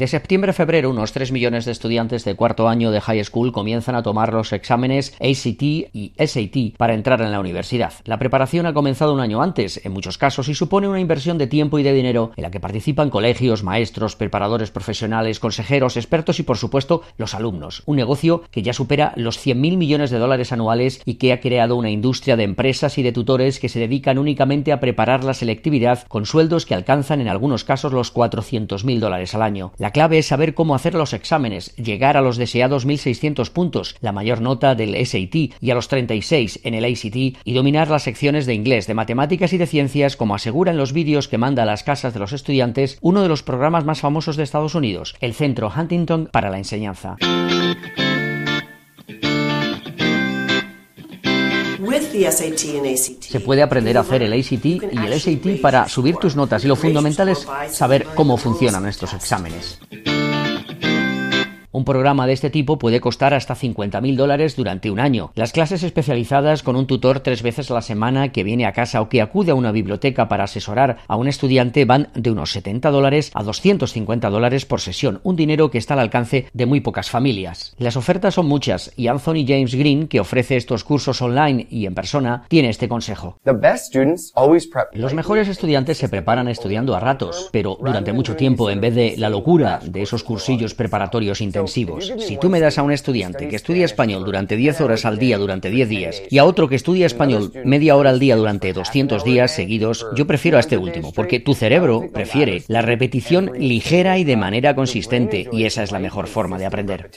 De septiembre a febrero, unos 3 millones de estudiantes de cuarto año de high school comienzan a tomar los exámenes ACT y SAT para entrar en la universidad. La preparación ha comenzado un año antes, en muchos casos, y supone una inversión de tiempo y de dinero en la que participan colegios, maestros, preparadores profesionales, consejeros, expertos y, por supuesto, los alumnos. Un negocio que ya supera los 100.000 millones de dólares anuales y que ha creado una industria de empresas y de tutores que se dedican únicamente a preparar la selectividad con sueldos que alcanzan en algunos casos los 400.000 dólares al año. Clave es saber cómo hacer los exámenes, llegar a los deseados 1.600 puntos, la mayor nota del SAT y a los 36 en el ACT y dominar las secciones de inglés, de matemáticas y de ciencias como asegura en los vídeos que manda a las casas de los estudiantes uno de los programas más famosos de Estados Unidos, el Centro Huntington para la Enseñanza. Se puede aprender a hacer el ACT y el SAT para subir tus notas. Y lo fundamental es saber cómo funcionan estos exámenes. Un programa de este tipo puede costar hasta 50.000 dólares durante un año. Las clases especializadas con un tutor tres veces a la semana que viene a casa o que acude a una biblioteca para asesorar a un estudiante van de unos 70 dólares a 250 dólares por sesión, un dinero que está al alcance de muy pocas familias. Las ofertas son muchas y Anthony James Green, que ofrece estos cursos online y en persona, tiene este consejo. Los mejores estudiantes se preparan estudiando a ratos, pero durante mucho tiempo en vez de la locura de esos cursillos preparatorios intensivos. Si tú me das a un estudiante que estudia español durante 10 horas al día durante 10 días y a otro que estudia español media hora al día durante 200 días seguidos, yo prefiero a este último, porque tu cerebro prefiere la repetición ligera y de manera consistente, y esa es la mejor forma de aprender.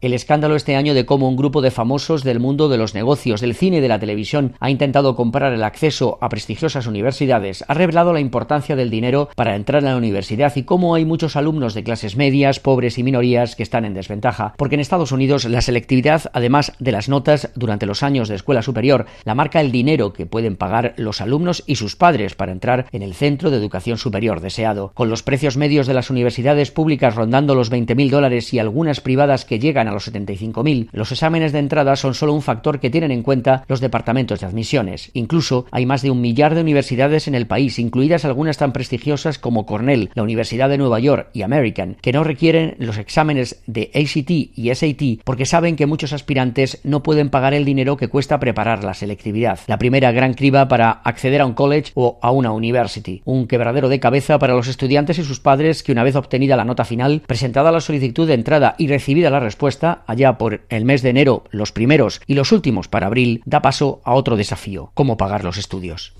El escándalo este año de cómo un grupo de famosos del mundo de los negocios, del cine y de la televisión ha intentado comprar el acceso a prestigiosas universidades ha revelado la importancia del dinero para entrar a la universidad y cómo hay muchos alumnos de clases medias, pobres y minorías que están en desventaja, porque en Estados Unidos la selectividad, además de las notas durante los años de escuela superior, la marca el dinero que pueden pagar los alumnos y sus padres para entrar en el centro de educación superior deseado. Con los precios medios de las universidades públicas rondando los 20.000 dólares y algunas privadas que llegan a los 75.000, los exámenes de entrada son solo un factor que tienen en cuenta los departamentos de admisiones. Incluso hay más de un millar de universidades en el país, incluidas algunas tan prestigiosas como Cornell, la Universidad de Nueva York, y American, que no requieren los exámenes de ACT y SAT porque saben que muchos aspirantes no pueden pagar el dinero que cuesta preparar la selectividad. La primera gran criba para acceder a un college o a una university. Un quebradero de cabeza para los estudiantes y sus padres que una vez obtenida la nota final, presentada la solicitud de entrada y recibida la respuesta, allá por el mes de enero, los primeros y los últimos para abril, da paso a otro desafío, cómo pagar los estudios.